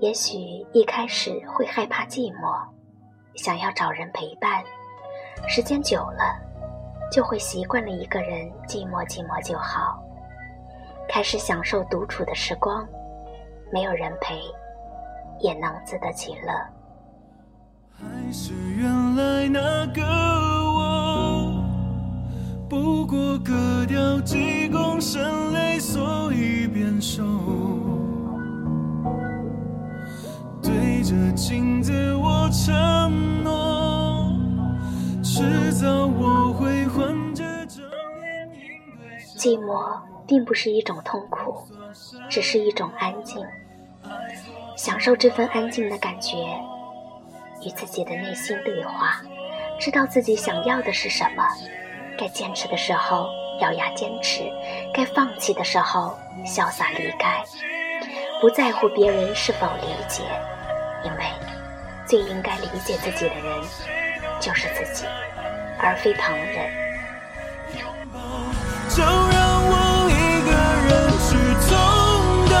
也许一开始会害怕寂寞，想要找人陪伴，时间久了，就会习惯了一个人寂寞寂寞就好，开始享受独处的时光，没有人陪，也能自得其乐。还是原来那个着镜子，我承诺，迟早我会换这寂寞并不是一种痛苦，只是一种安静。享受这份安静的感觉，与自己的内心对话，知道自己想要的是什么，该坚持的时候咬牙坚持，该放弃的时候潇洒离开，不在乎别人是否理解。因为最应该理解自己的人就是自己，而非旁人。就让我一个人去痛到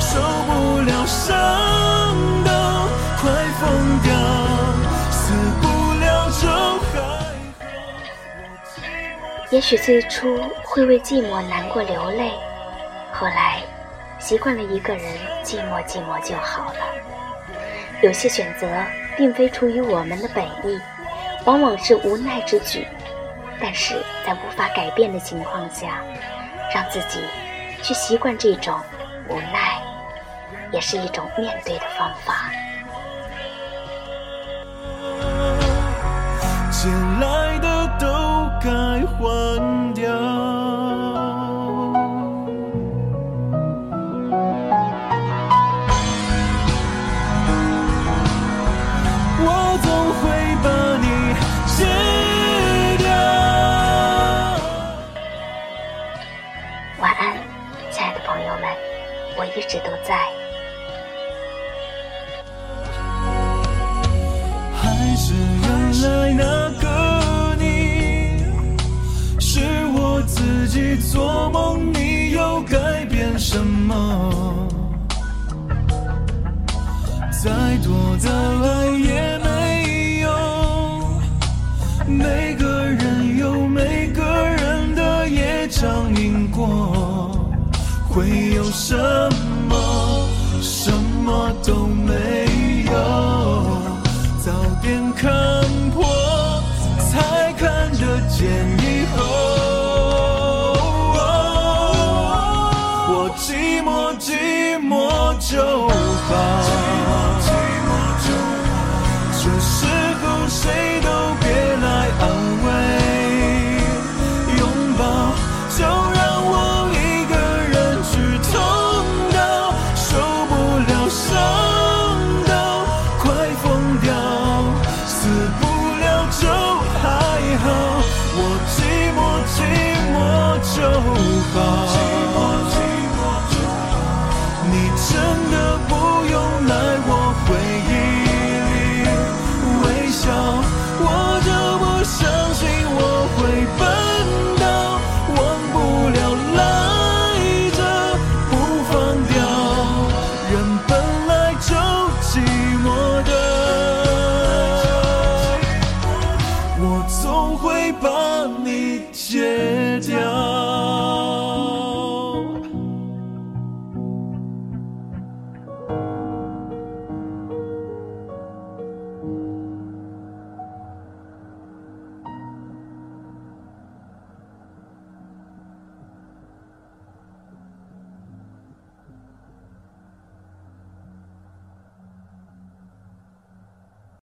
受不了伤到快疯掉，死不了就还。也许最初会为寂寞难过流泪，后来习惯了一个人寂寞寂寞就好了。有些选择并非出于我们的本意，往往是无奈之举。但是在无法改变的情况下，让自己去习惯这种无奈，也是一种面对的方法。借来友们，我一直都在。还是原来那个你，是我自己做梦，你又改变什么？再多的爱也没用，每个人有每个人的业障因果，会有什么什么都没有早点看破才看得见以后。我寂寞寂寞就好死不了就还好我寂寞寂寞就好。寂寞寂寞就好。你真的不用来我回忆里微笑我就不相信我会笨到忘不了赖着不放掉。人本来会帮你